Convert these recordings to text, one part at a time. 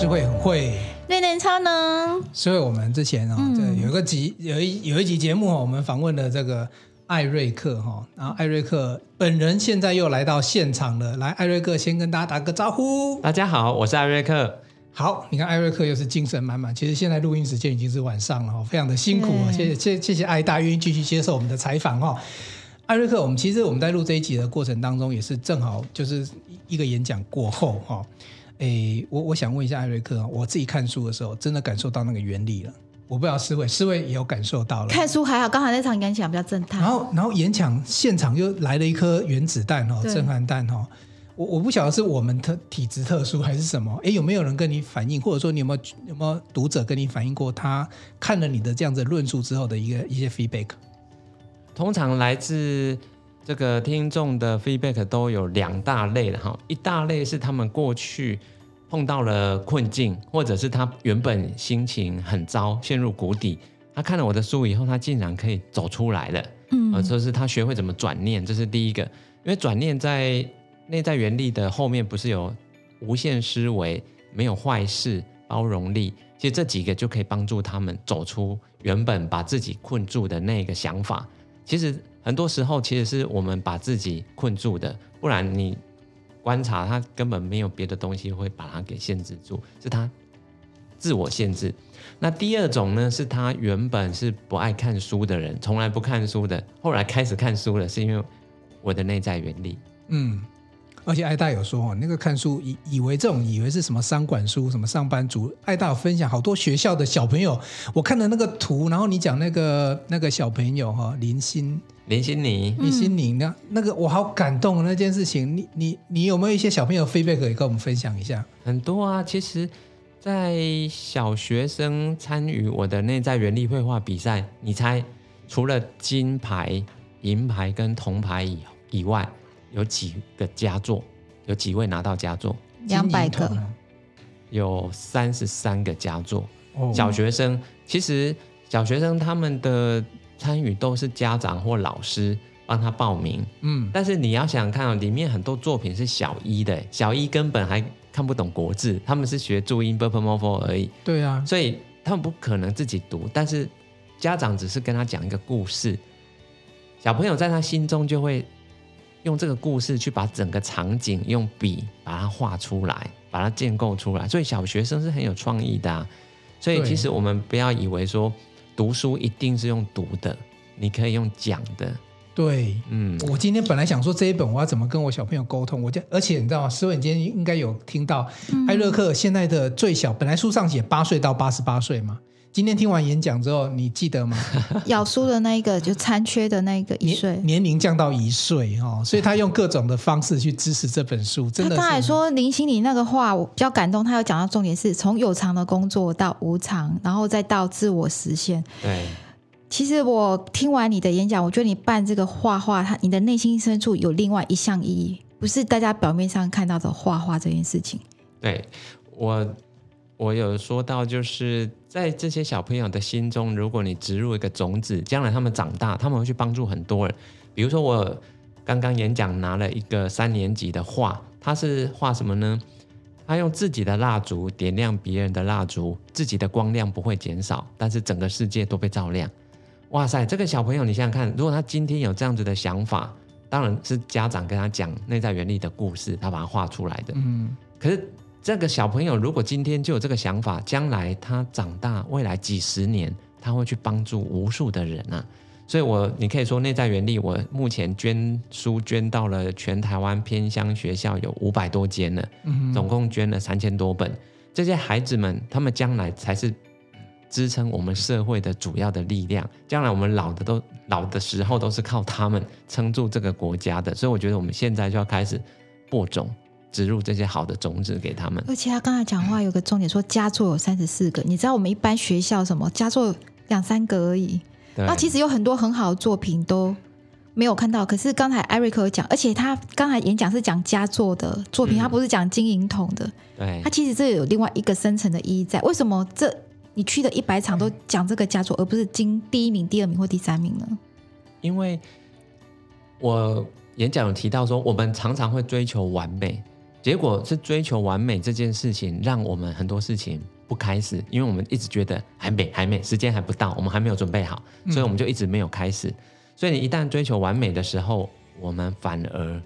诗慧很会，练练超呢。所以我们之前哦，对有一个集有一有一集节目哦，我们访问了这个艾瑞克哈，然后艾瑞克本人现在又来到现场了。来，艾瑞克先跟大家打个招呼。大家好，我是艾瑞克。好，你看艾瑞克又是精神满满。其实现在录音时间已经是晚上了，非常的辛苦啊。谢谢谢谢谢艾大愿意继续接受我们的采访哈。艾瑞克，我们其实我们在录这一集的过程当中，也是正好就是一个演讲过后哈。诶，我我想问一下艾瑞克，我自己看书的时候，真的感受到那个原理了。我不知道思慧，思慧也有感受到了。看书还好，刚才那场演讲比较震撼。然后，然后演讲现场又来了一颗原子弹哦，震撼弹哦。我我不晓得是我们特体质特殊还是什么。哎，有没有人跟你反映，或者说你有没有有没有读者跟你反映过，他看了你的这样子论述之后的一个一些 feedback？通常来自这个听众的 feedback 都有两大类的哈，一大类是他们过去碰到了困境，或者是他原本心情很糟，陷入谷底，他看了我的书以后，他竟然可以走出来了，嗯，呃，就是他学会怎么转念，这是第一个，因为转念在内在原力的后面不是有无限思维，没有坏事，包容力，其实这几个就可以帮助他们走出原本把自己困住的那个想法。其实很多时候，其实是我们把自己困住的，不然你观察他根本没有别的东西会把他给限制住，是他自我限制。那第二种呢，是他原本是不爱看书的人，从来不看书的，后来开始看书了，是因为我的内在原理。嗯。而且艾大有说哦，那个看书以以为这种以为是什么商管书，什么上班族。艾大有分享好多学校的小朋友，我看了那个图，然后你讲那个那个小朋友哈，林心林心妮，林心妮，那那个我好感动那件事情。你你你有没有一些小朋友 feedback 可以跟我们分享一下？很多啊，其实，在小学生参与我的内在原力绘画比赛，你猜除了金牌、银牌跟铜牌以以外。有几个佳作？有几位拿到佳作？两百个，有三十三个佳作。哦、小学生其实小学生他们的参与都是家长或老师帮他报名。嗯，但是你要想看里面很多作品是小一的，小一根本还看不懂国字。他们是学注音、Burberry 而已。对啊，所以他们不可能自己读。但是家长只是跟他讲一个故事，小朋友在他心中就会用这个故事去把整个场景用笔把它画出来、把它建构出来。所以小学生是很有创意的。所以其实我们不要以为说。读书一定是用读的，你可以用讲的。对，嗯，我今天本来想说这一本我要怎么跟我小朋友沟通，我就而且你知道吗？思文，你今天应该有听到艾瑞克现在的最小，本来书上写八岁到八十八岁嘛。今天听完演讲之后，你记得吗？咬书的那一个就残缺的那一个一岁，年龄降到一岁哦，所以他用各种的方式去支持这本书。真的，他刚才说林心里那个话，我比较感动。他有讲到重点是从有偿的工作到无偿，然后再到自我实现。对，其实我听完你的演讲，我觉得你办这个画画，他你的内心深处有另外一项意义，不是大家表面上看到的画画这件事情。对我。我有说到，就是在这些小朋友的心中，如果你植入一个种子，将来他们长大，他们会去帮助很多人。比如说，我刚刚演讲拿了一个三年级的画，他是画什么呢？他用自己的蜡烛点亮别人的蜡烛，自己的光亮不会减少，但是整个世界都被照亮。哇塞，这个小朋友，你想想看，如果他今天有这样子的想法，当然是家长跟他讲内在原理的故事，他把它画出来的。嗯，可是。这个小朋友如果今天就有这个想法，将来他长大，未来几十年他会去帮助无数的人啊！所以我，我你可以说内在原力，我目前捐书捐到了全台湾偏乡学校有五百多间了，总共捐了三千多本。这些孩子们，他们将来才是支撑我们社会的主要的力量。将来我们老的都老的时候，都是靠他们撑住这个国家的。所以，我觉得我们现在就要开始播种。植入这些好的种子给他们，而且他刚才讲话有个重点，说佳作有三十四个。你知道我们一般学校什么佳作两三个而已，那其实有很多很好的作品都没有看到。可是刚才艾瑞克有讲，而且他刚才演讲是讲佳作的作品，嗯、他不是讲金银铜的。对，他其实这有另外一个深层的意义在。为什么这你去的一百场都讲这个佳作，而不是金第一名、第二名或第三名呢？因为我演讲有提到说，我们常常会追求完美。结果是追求完美这件事情，让我们很多事情不开始，因为我们一直觉得还没还没时间还不到，我们还没有准备好，所以我们就一直没有开始。嗯、所以你一旦追求完美的时候，我们反而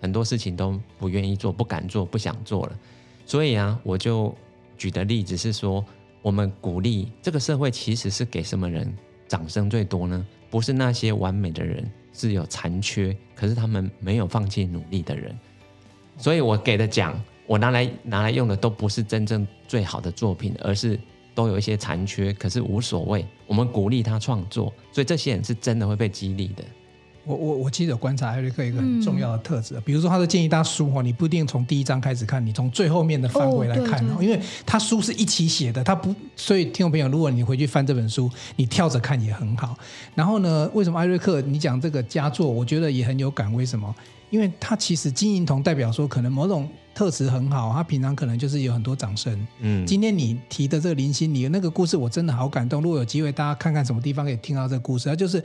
很多事情都不愿意做、不敢做、不想做了。所以啊，我就举的例子是说，我们鼓励这个社会其实是给什么人掌声最多呢？不是那些完美的人，是有残缺，可是他们没有放弃努力的人。所以我给的奖，我拿来拿来用的都不是真正最好的作品，而是都有一些残缺，可是无所谓。我们鼓励他创作，所以这些人是真的会被激励的。我我我其实有观察艾瑞克一个很重要的特质，嗯、比如说他的建议大书哦，你不一定从第一章开始看，你从最后面的范围来看，哦、因为他书是一起写的，他不，所以听众朋友，如果你回去翻这本书，你跳着看也很好。然后呢，为什么艾瑞克你讲这个佳作，我觉得也很有感？为什么？因为他其实金银铜代表说，可能某种特质很好，他平常可能就是有很多掌声。嗯，今天你提的这个林心，你的那个故事，我真的好感动。如果有机会，大家看看什么地方可以听到这个故事，他就是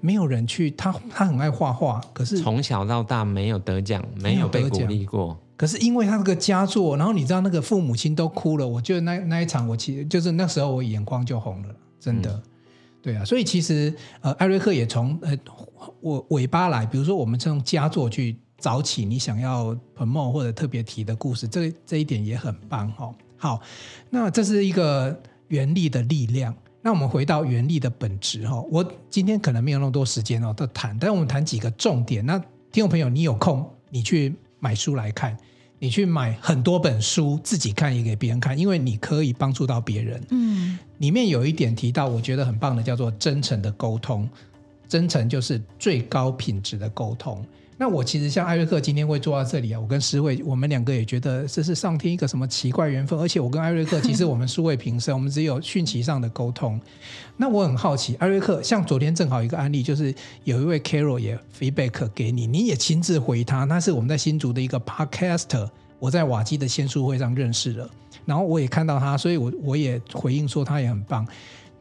没有人去，他他很爱画画，可是从小到大没有得奖，没有被鼓励过。可是因为他这个佳作，然后你知道那个父母亲都哭了，我觉得那那一场我其实就是那时候我眼眶就红了，真的。嗯对啊，所以其实呃，艾瑞克也从呃我尾巴来，比如说我们从佳作去找起你想要 promote 或者特别提的故事，这这一点也很棒哈、哦。好，那这是一个原力的力量。那我们回到原力的本质哈、哦，我今天可能没有那么多时间哦，都谈，但我们谈几个重点。那听众朋友，你有空你去买书来看。你去买很多本书，自己看也给别人看，因为你可以帮助到别人。嗯，里面有一点提到，我觉得很棒的，叫做真诚的沟通。真诚就是最高品质的沟通。那我其实像艾瑞克今天会坐到这里啊，我跟诗慧，我们两个也觉得这是上天一个什么奇怪缘分。而且我跟艾瑞克其实我们素未平生，我们只有讯息上的沟通。那我很好奇，艾瑞克，像昨天正好一个案例，就是有一位 Carol 也 feedback 给你，你也亲自回他。那是我们在新竹的一个 podcaster，我在瓦基的签书会上认识了，然后我也看到他，所以我我也回应说他也很棒。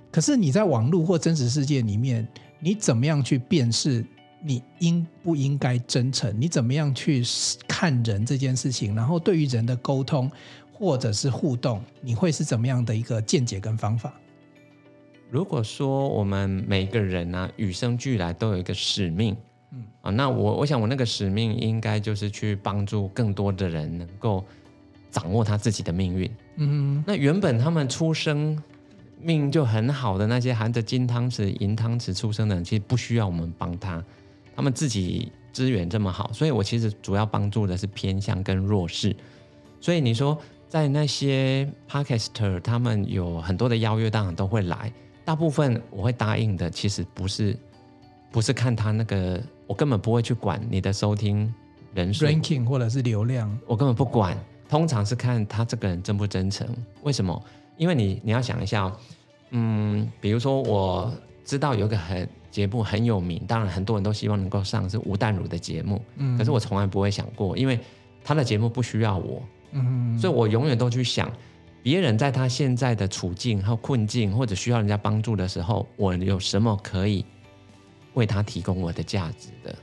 可是你在网络或真实世界里面，你怎么样去辨识？你应不应该真诚？你怎么样去看人这件事情？然后对于人的沟通或者是互动，你会是怎么样的一个见解跟方法？如果说我们每个人呢、啊，与生俱来都有一个使命，嗯啊，那我我想我那个使命应该就是去帮助更多的人能够掌握他自己的命运。嗯，那原本他们出生命就很好的那些含着金汤匙、银汤匙出生的人，其实不需要我们帮他。他们自己资源这么好，所以我其实主要帮助的是偏向跟弱势。所以你说在那些 Podcaster，他们有很多的邀约，当然都会来。大部分我会答应的，其实不是不是看他那个，我根本不会去管你的收听人数、ranking 或者是流量，我根本不管。通常是看他这个人真不真诚。为什么？因为你你要想一下，嗯，比如说我知道有个很。节目很有名，当然很多人都希望能够上是吴淡如的节目，嗯，可是我从来不会想过，因为他的节目不需要我，嗯，所以我永远都去想别人在他现在的处境和困境或者需要人家帮助的时候，我有什么可以为他提供我的价值的？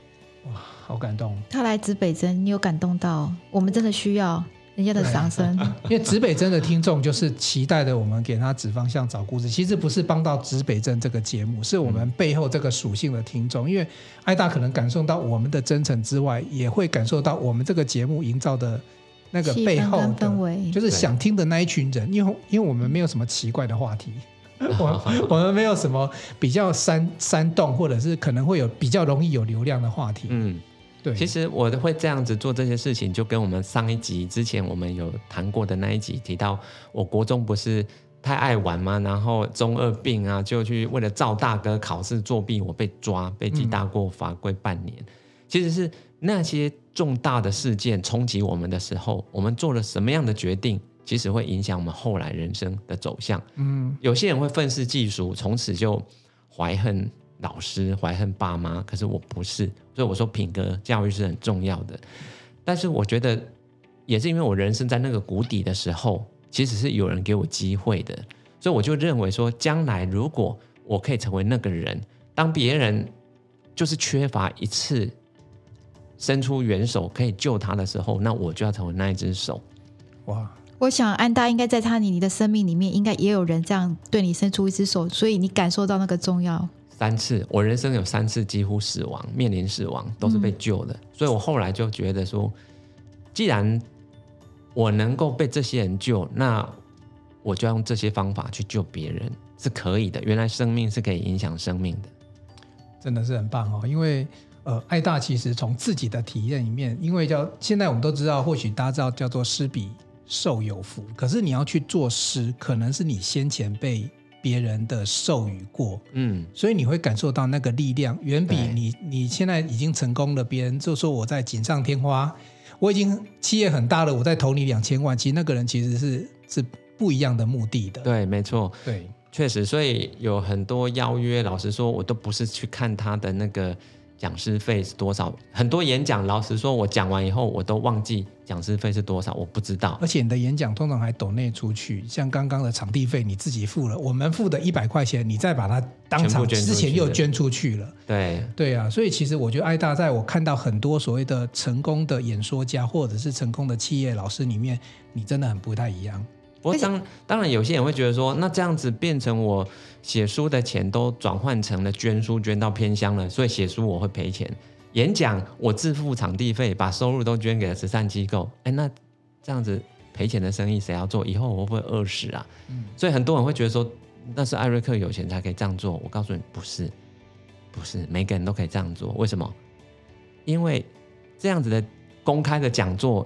哇，好感动！他来自北针，你有感动到？我们真的需要。人家的掌声，因为指北针的听众就是期待的，我们给他指方向、找故事。其实不是帮到指北针这个节目，是我们背后这个属性的听众。因为艾大可能感受到我们的真诚之外，也会感受到我们这个节目营造的那个背后的氛围，就是想听的那一群人。因为因为我们没有什么奇怪的话题，我我们没有什么比较煽煽动，或者是可能会有比较容易有流量的话题。嗯。对，其实我会这样子做这些事情，就跟我们上一集之前我们有谈过的那一集提到，我国中不是太爱玩吗？然后中二病啊，就去为了赵大哥考试作弊，我被抓，被记大过，罚跪半年。嗯、其实是那些重大的事件冲击我们的时候，我们做了什么样的决定，其实会影响我们后来人生的走向。嗯，有些人会愤世嫉俗，从此就怀恨。老师怀恨爸妈，可是我不是，所以我说品格教育是很重要的。但是我觉得，也是因为我人生在那个谷底的时候，其实是有人给我机会的，所以我就认为说，将来如果我可以成为那个人，当别人就是缺乏一次伸出援手可以救他的时候，那我就要成为那一只手。哇！我想安大应该在他你你的生命里面，应该也有人这样对你伸出一只手，所以你感受到那个重要。三次，我人生有三次几乎死亡，面临死亡，都是被救的。嗯、所以我后来就觉得说，既然我能够被这些人救，那我就要用这些方法去救别人，是可以的。原来生命是可以影响生命的，真的是很棒哦。因为呃，爱大其实从自己的体验里面，因为叫现在我们都知道，或许大家知道叫做施比受有福，可是你要去做施，可能是你先前被。别人的授予过，嗯，所以你会感受到那个力量，远比你你现在已经成功了，别人就说我在锦上添花，我已经企业很大了，我在投你两千万，其实那个人其实是是不一样的目的的。对，没错，对，确实，所以有很多邀约，老实说，我都不是去看他的那个。讲师费是多少？很多演讲，老实说，我讲完以后，我都忘记讲师费是多少，我不知道。而且你的演讲通常还抖内出去，像刚刚的场地费你自己付了，我们付的一百块钱，你再把它当场之前又捐出去了。对对啊，所以其实我觉得爱大，在我看到很多所谓的成功的演说家或者是成功的企业老师里面，你真的很不太一样。不过当当然，有些人会觉得说，那这样子变成我写书的钱都转换成了捐书，捐到偏乡了，所以写书我会赔钱。演讲我自付场地费，把收入都捐给了慈善机构。哎，那这样子赔钱的生意谁要做？以后我会不会饿死啊？嗯，所以很多人会觉得说，那是艾瑞克有钱才可以这样做。我告诉你，不是，不是每个人都可以这样做。为什么？因为这样子的公开的讲座，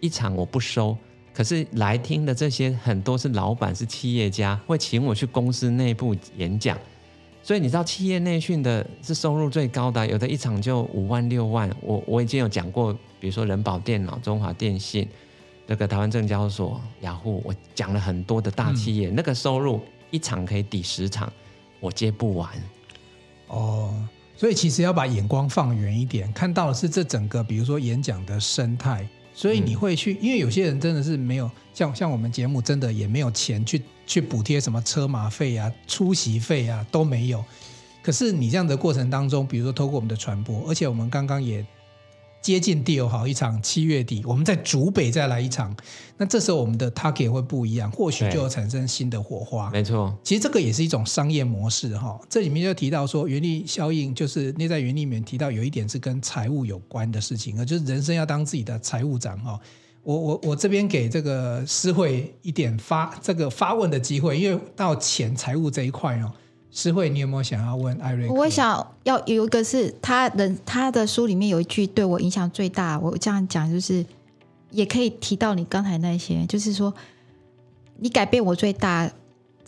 一场我不收。可是来听的这些很多是老板，是企业家，会请我去公司内部演讲，所以你知道企业内训的是收入最高的，有的一场就五万六万。我我已经有讲过，比如说人保电脑、中华电信、那个台湾证交所、雅虎，我讲了很多的大企业，嗯、那个收入一场可以抵十场，我接不完。哦，所以其实要把眼光放远一点，看到的是这整个，比如说演讲的生态。所以你会去，因为有些人真的是没有像像我们节目，真的也没有钱去去补贴什么车马费啊、出席费啊都没有。可是你这样的过程当中，比如说透过我们的传播，而且我们刚刚也。接近第二好一场，七月底我们在竹北再来一场，那这时候我们的 target 会不一样，或许就有产生新的火花。没错，其实这个也是一种商业模式哈。这里面就提到说，原力效应就是内在原力里面提到有一点是跟财务有关的事情，就是人生要当自己的财务长哈。我我我这边给这个诗慧一点发这个发问的机会，因为到钱财务这一块哦。诗慧，你有没有想要问艾瑞？我想要有一个是他的他的书里面有一句对我影响最大，我这样讲就是也可以提到你刚才那些，就是说你改变我最大，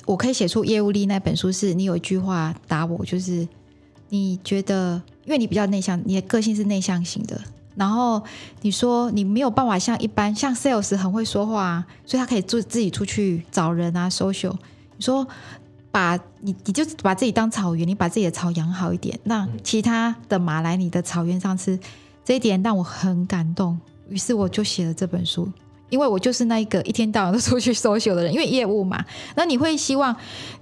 我可以写出业务力那本书，是你有一句话打我，就是你觉得因为你比较内向，你的个性是内向型的，然后你说你没有办法像一般像 sales 很会说话，所以他可以自自己出去找人啊 social，你说。把你，你就把自己当草原，你把自己的草养好一点，让其他的马来你的草原上吃，这一点让我很感动。于是我就写了这本书，因为我就是那一个一天到晚都出去 social 的人，因为业务嘛。那你会希望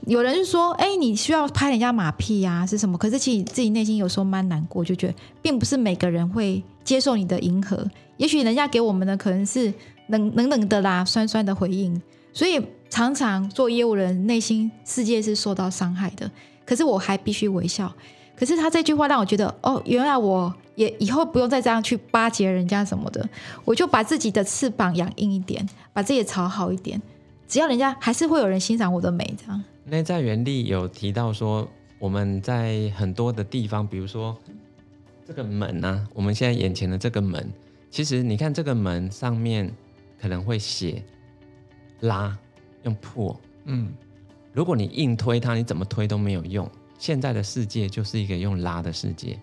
有人就说，哎、欸，你需要拍人家马屁呀、啊，是什么？可是其实自己内心有时候蛮难过，就觉得并不是每个人会接受你的迎合。也许人家给我们的可能是冷冷冷的啦，酸酸的回应，所以。常常做业务人内心世界是受到伤害的，可是我还必须微笑。可是他这句话让我觉得，哦，原来我也以后不用再这样去巴结人家什么的，我就把自己的翅膀养硬一点，把自己的草好一点，只要人家还是会有人欣赏我的美。这样。内在原力有提到说，我们在很多的地方，比如说这个门啊，我们现在眼前的这个门，其实你看这个门上面可能会写拉。用破，嗯，如果你硬推它，你怎么推都没有用。现在的世界就是一个用拉的世界，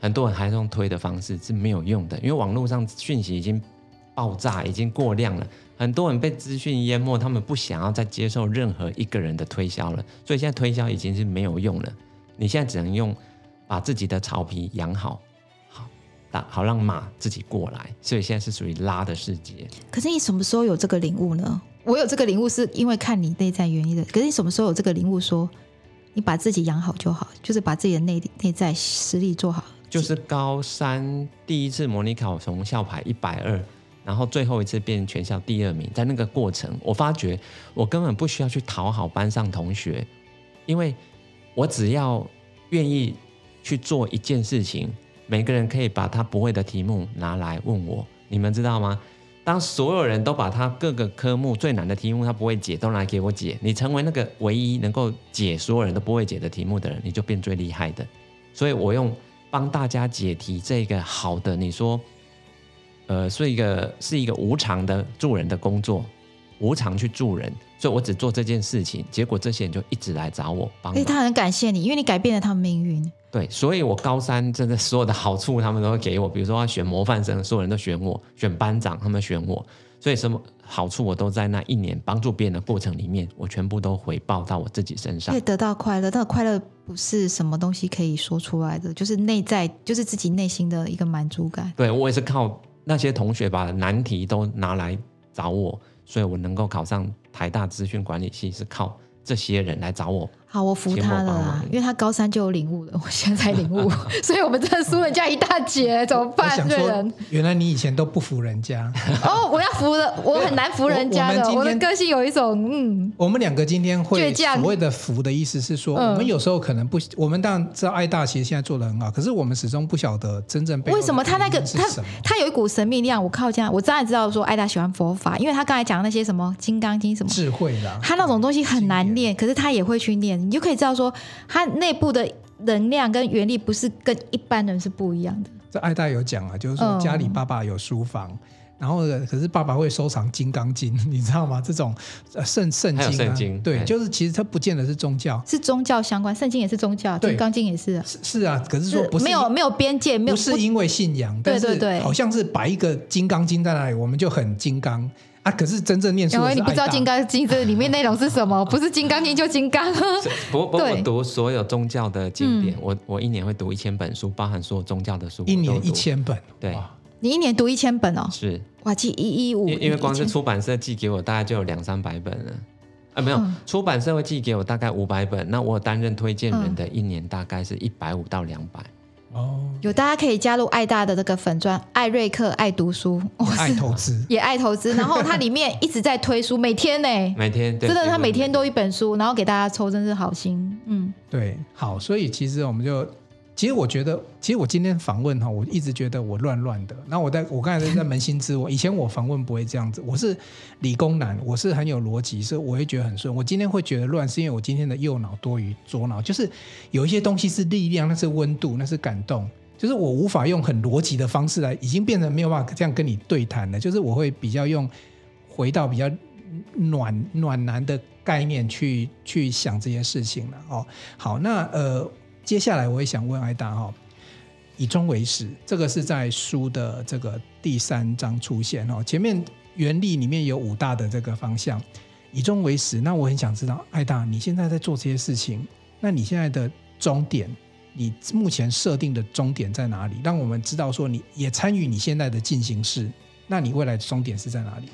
很多人还是用推的方式是没有用的，因为网络上讯息已经爆炸，已经过量了，很多人被资讯淹没，他们不想要再接受任何一个人的推销了，所以现在推销已经是没有用了。你现在只能用把自己的草皮养好，好打，好让马自己过来。所以现在是属于拉的世界。可是你什么时候有这个领悟呢？我有这个领悟，是因为看你内在原因的。可是你什么时候有这个领悟，说你把自己养好就好，就是把自己的内内在实力做好，就是高三第一次模拟考从校排一百二，然后最后一次变全校第二名，在那个过程，我发觉我根本不需要去讨好班上同学，因为我只要愿意去做一件事情，每个人可以把他不会的题目拿来问我，你们知道吗？当所有人都把他各个科目最难的题目他不会解都拿来给我解，你成为那个唯一能够解所有人都不会解的题目的人，你就变最厉害的。所以我用帮大家解题这个好的，你说，呃，是一个是一个无偿的助人的工作，无偿去助人，所以我只做这件事情，结果这些人就一直来找我帮。所以他很感谢你，因为你改变了他们命运。对，所以我高三真的所有的好处他们都会给我，比如说要选模范生，所有人都选我；选班长，他们选我。所以什么好处我都在那一年帮助别人的过程里面，我全部都回报到我自己身上，可以得到快乐。但快乐不是什么东西可以说出来的，就是内在，就是自己内心的一个满足感。对，我也是靠那些同学把难题都拿来找我，所以我能够考上台大资讯管理系，是靠这些人来找我。好，我服他了啦，因为他高三就有领悟了，我现在才领悟，所以我们真的输人家一大截，怎么办？对人，原来你以前都不服人家哦，我要服了，我很难服人家的，我，我，我的个性有一种嗯。我们两个今天会所谓的服的意思是说，我们有时候可能不，我们当然知道爱大其实现在做的很好，可是我们始终不晓得真正为什么他那个他他有一股神秘力量，我靠这样，我当然知道说爱大喜欢佛法，因为他刚才讲的那些什么金刚经什么智慧啦，他那种东西很难练，可是他也会去练，你就可以知道说。它内部的能量跟原理不是跟一般人是不一样的。这爱大有讲啊，就是说家里爸爸有书房，嗯、然后可是爸爸会收藏《金刚经》，你知道吗？这种圣圣经、啊，圣经对，就是其实它不见得是宗教，是宗教相关，圣经也是宗教，《金刚经》也是、啊是。是啊，可是说不是，是没有没有边界，没有不是因为信仰，对对对，好像是摆一个《金刚经》在那里，我们就很金刚。啊！可是真正念书，因为你不知道《金刚经》这里面内容是什么，不是《金刚经》就《金刚》。不不，我读所有宗教的经典，嗯、我我一年会读一千本书，包含所有宗教的书。一年一千本，对。你一年读一千本哦？是。哇，记一一五，因为光是出版社寄给我，大概就有两三百本了。啊，没有，嗯、出版社会寄给我大概五百本，那我担任推荐人的一年大概是一百五到两百。哦，有大家可以加入爱大的这个粉专，爱瑞克爱读书，爱投资，也爱投资。然后它里面一直在推书，每天呢，每天真的他每天都一本书，然后给大家抽，真是好心。嗯，对，好，所以其实我们就。其实我觉得，其实我今天访问哈，我一直觉得我乱乱的。那我在我刚才在扪心自问，以前我访问不会这样子，我是理工男，我是很有逻辑，所以我会觉得很顺。我今天会觉得乱，是因为我今天的右脑多于左脑，就是有一些东西是力量，那是温度，那是感动，就是我无法用很逻辑的方式来，已经变成没有办法这样跟你对谈了。就是我会比较用回到比较暖暖男的概念去去想这些事情了。哦，好，那呃。接下来我也想问爱大哈，以终为始，这个是在书的这个第三章出现哦。前面原理里面有五大的这个方向，以终为始。那我很想知道，爱大你现在在做这些事情，那你现在的终点，你目前设定的终点在哪里？让我们知道说你也参与你现在的进行式，那你未来的终点是在哪里？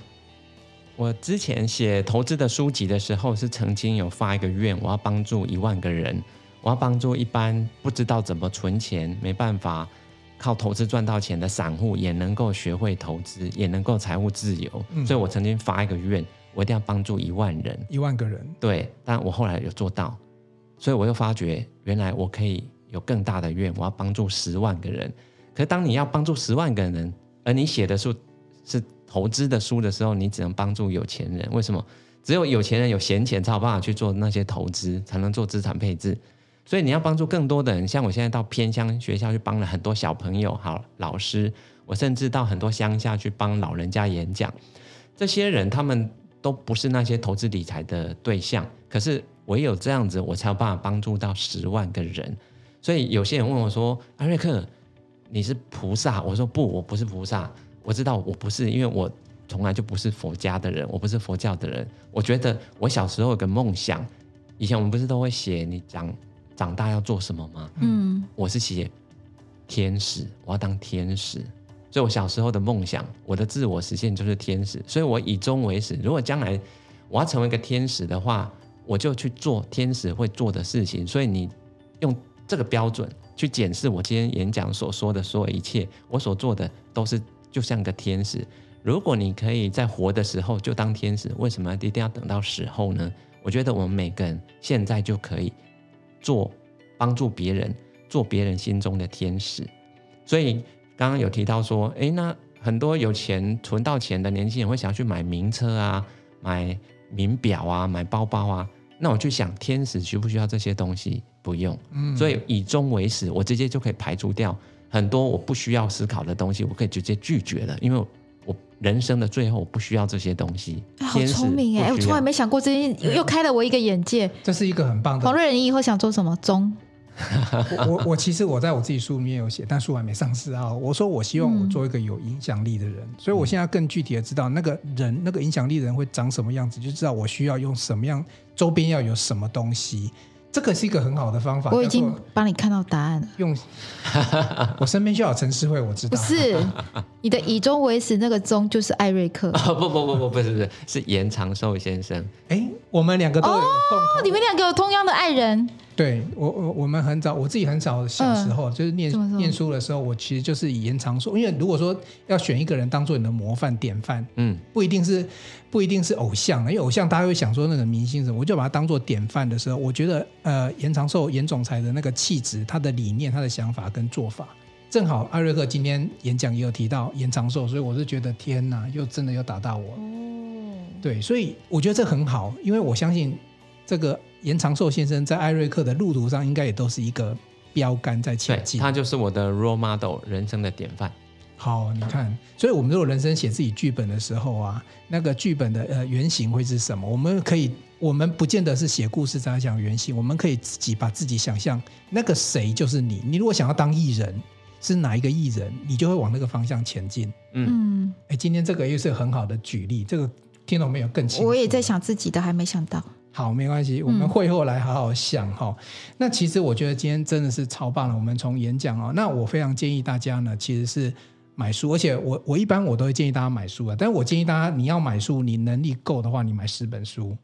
我之前写投资的书籍的时候，是曾经有发一个愿，我要帮助一万个人。我要帮助一般不知道怎么存钱、没办法靠投资赚到钱的散户，也能够学会投资，也能够财务自由。嗯、所以我曾经发一个愿，我一定要帮助一万人，一万个人。对，但我后来有做到，所以我又发觉，原来我可以有更大的愿，我要帮助十万个人。可是当你要帮助十万个人，而你写的书是投资的书的时候，你只能帮助有钱人。为什么？只有有钱人有闲钱才有办法去做那些投资，才能做资产配置。所以你要帮助更多的人，像我现在到偏乡学校去帮了很多小朋友，好老师，我甚至到很多乡下去帮老人家演讲。这些人他们都不是那些投资理财的对象，可是唯有这样子，我才有办法帮助到十万个人。所以有些人问我说：“艾瑞克，你是菩萨？”我说：“不，我不是菩萨。我知道我不是，因为我从来就不是佛家的人，我不是佛教的人。我觉得我小时候有个梦想，以前我们不是都会写你讲。”长大要做什么吗？嗯，我是写天使，我要当天使。所以我小时候的梦想，我的自我实现就是天使。所以我以终为始。如果将来我要成为一个天使的话，我就去做天使会做的事情。所以你用这个标准去检视我今天演讲所说的所有一切，我所做的都是就像个天使。如果你可以在活的时候就当天使，为什么一定要等到死后呢？我觉得我们每个人现在就可以做帮助别人，做别人心中的天使。所以刚刚有提到说，诶，那很多有钱存到钱的年轻人会想要去买名车啊，买名表啊，买包包啊。那我去想，天使需不需要这些东西？不用。嗯，所以以终为始，我直接就可以排除掉很多我不需要思考的东西，我可以直接拒绝了，因为。人生的最后，我不需要这些东西。好聪明哎！我从来没想过这些，又开了我一个眼界。这是一个很棒的。黄瑞仁，你以后想做什么？中。我我，我其实我在我自己书里面有写，但书还没上市啊。我说我希望我做一个有影响力的人，嗯、所以我现在更具体的知道那个人那个影响力的人会长什么样子，就知道我需要用什么样周边要有什么东西。这个是一个很好的方法。我已经帮你看到答案了。用，我身边就有陈诗慧，我知道。不是，你的以终为始那个终就是艾瑞克。哦、不不不不不是不是是严长寿先生。哎，我们两个都有共同。哦，你们两个有同样的爱人。对我我我们很早，我自己很早小时候、嗯、就是念念书的时候，我其实就是以严长寿。因为如果说要选一个人当做你的模范典范，嗯，不一定是不一定是偶像，因为偶像大家会想说那个明星什么，我就把他当做典范的时候，我觉得呃严长寿严总裁的那个气质、他的理念、他的想法跟做法，正好艾瑞克今天演讲也有提到严长寿，所以我是觉得天哪，又真的又打到我。哦，对，所以我觉得这很好，因为我相信这个。严长寿先生在艾瑞克的路途上，应该也都是一个标杆在前进。他就是我的 role model，人生的典范。好，你看，所以我们如果人生写自己剧本的时候啊，那个剧本的呃原型会是什么？我们可以，我们不见得是写故事在讲原型，我们可以自己把自己想象那个谁就是你。你如果想要当艺人，是哪一个艺人，你就会往那个方向前进。嗯，哎，今天这个又是很好的举例，这个听懂没有？更清楚。我也在想自己的，还没想到。好，没关系，我们会后来好好想哈、嗯。那其实我觉得今天真的是超棒了。我们从演讲哦，那我非常建议大家呢，其实是买书，而且我我一般我都会建议大家买书啊。但是我建议大家，你要买书，你能力够的话，你买十本书，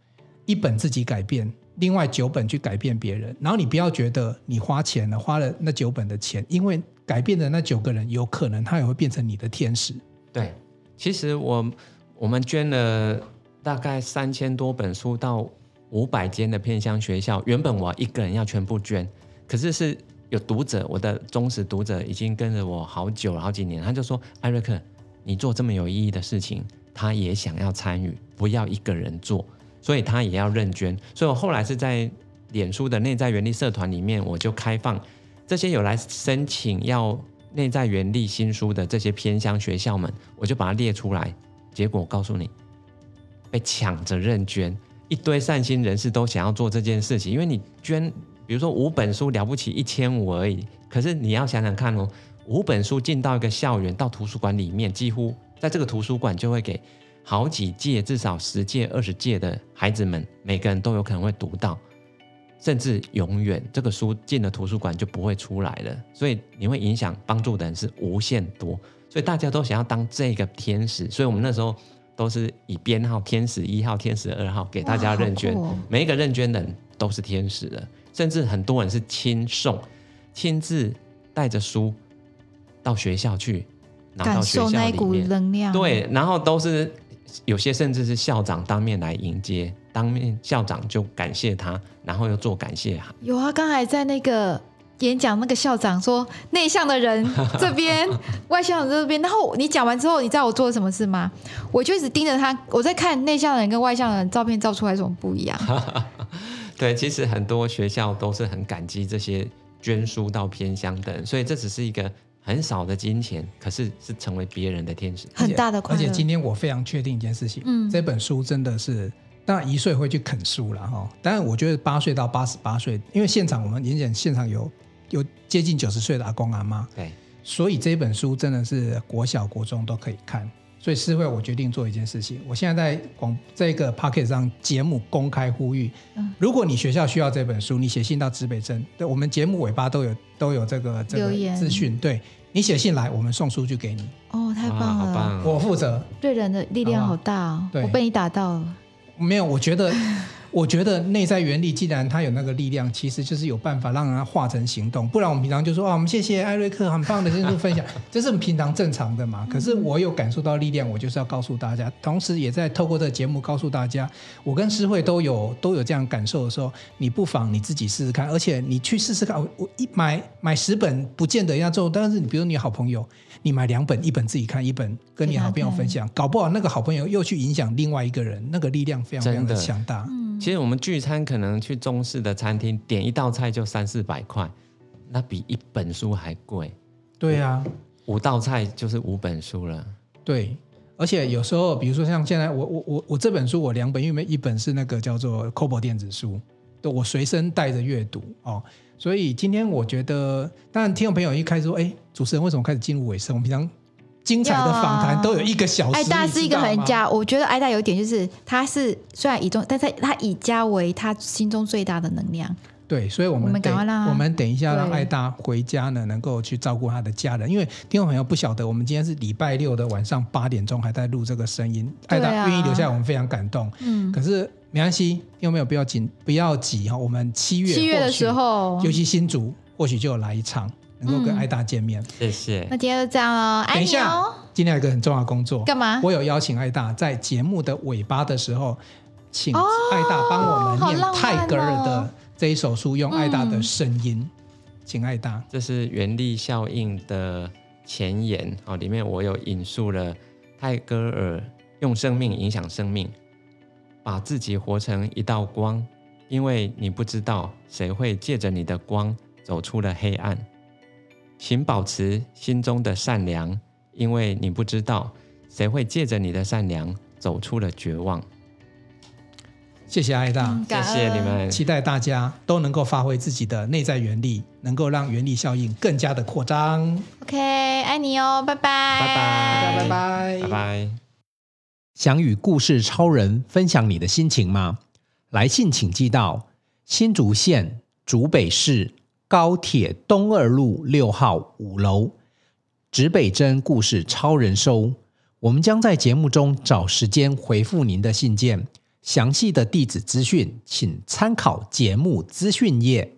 一本自己改变，另外九本去改变别人。然后你不要觉得你花钱了，花了那九本的钱，因为改变的那九个人，有可能他也会变成你的天使。对，其实我我们捐了大概三千多本书到。五百间的偏乡学校，原本我一个人要全部捐，可是是有读者，我的忠实读者已经跟着我好久，好几年，他就说：“艾瑞克，你做这么有意义的事情，他也想要参与，不要一个人做，所以他也要认捐。”所以我后来是在脸书的内在原力社团里面，我就开放这些有来申请要内在原力新书的这些偏乡学校们，我就把它列出来，结果我告诉你，被抢着认捐。一堆善心人士都想要做这件事情，因为你捐，比如说五本书了不起一千五而已，可是你要想想看哦，五本书进到一个校园，到图书馆里面，几乎在这个图书馆就会给好几届，至少十届、二十届的孩子们，每个人都有可能会读到，甚至永远这个书进了图书馆就不会出来了，所以你会影响帮助的人是无限多，所以大家都想要当这个天使，所以我们那时候。都是以编号天使一号、天使二号给大家认捐，哦，每一个认捐人都是天使的，甚至很多人是亲送，亲自带着书到学校去，拿到学校里面，那股能量。对，然后都是有些甚至是校长当面来迎接，当面校长就感谢他，然后又做感谢函。有啊，刚才在那个。演讲那个校长说，内向的人 这边，外向的人这边。然后你讲完之后，你知道我做了什么事吗？我就一直盯着他，我在看内向的人跟外向的人照片照出来有什么不一样。对，其实很多学校都是很感激这些捐书到偏乡的人，所以这只是一个很少的金钱，可是是成为别人的天使，很大的快乐。而且今天我非常确定一件事情，嗯，这本书真的是。当然一岁会去啃书了哈，当然我觉得八岁到八十八岁，因为现场我们演讲现场有。有接近九十岁的阿公阿妈，对，所以这本书真的是国小国中都可以看。所以诗慧，我决定做一件事情，我现在在广这个 p o c k e t 上节目公开呼吁，如果你学校需要这本书，你写信到指北针，对，我们节目尾巴都有都有这个这个资讯，对，你写信来，我们送书去给你。哦，太棒了，好棒，我负责。对人的力量好大哦，我被你打到了。没有，我觉得。我觉得内在原理，既然它有那个力量，其实就是有办法让它化成行动。不然我们平常就说啊，我们谢谢艾瑞克很棒的深度分享，这是我们平常正常的嘛。可是我有感受到力量，我就是要告诉大家，同时也在透过这个节目告诉大家，我跟诗慧都有都有这样感受的时候，你不妨你自己试试看，而且你去试试看。我一买买十本不见得要做，但是你比如你好朋友，你买两本，一本自己看，一本跟你好朋友分享，搞不好那个好朋友又去影响另外一个人，那个力量非常非常的强大。其实我们聚餐可能去中式的餐厅点一道菜就三四百块，那比一本书还贵。对啊，五道菜就是五本书了。对，而且有时候，比如说像现在我我我我这本书我两本，因为一本是那个叫做 c o b o 电子书，对，我随身带着阅读哦。所以今天我觉得，当然听众朋友一开始说，哎，主持人为什么开始进入尾声？我们平常。精彩的访谈都有一个小时。爱大是一个很家，我觉得爱大有一点就是，他是虽然以中，但是他以家为他心中最大的能量。对，所以我们我们，我们等一下让爱大回家呢，能够去照顾他的家人。因为听众朋友不晓得，我们今天是礼拜六的晚上八点钟还在录这个声音，爱大愿意留下来，我们非常感动。嗯，可是没关系，听众朋友不要紧，不要急哈。我们七月七月的时候，尤其新竹或许就有来一场。能够跟艾大见面，谢谢。那今天就这样喽，等一下，今天有一个很重要的工作，干嘛？我有邀请艾大在节目的尾巴的时候，请艾大帮我们念泰戈尔的这一首书，用艾大的声音，请艾大。这是原力效应的前言哦，里面我有引述了泰戈尔用生命影响生命，把自己活成一道光，因为你不知道谁会借着你的光走出了黑暗。请保持心中的善良，因为你不知道谁会借着你的善良走出了绝望。谢谢爱大，谢谢你们，期待大家都能够发挥自己的内在原力，能够让原力效应更加的扩张。OK，爱你哦，拜拜，拜拜，拜拜，拜拜。想与故事超人分享你的心情吗？来信请寄到新竹县竹北市。高铁东二路六号五楼，指北针故事超人收。我们将在节目中找时间回复您的信件。详细的地址资讯，请参考节目资讯页。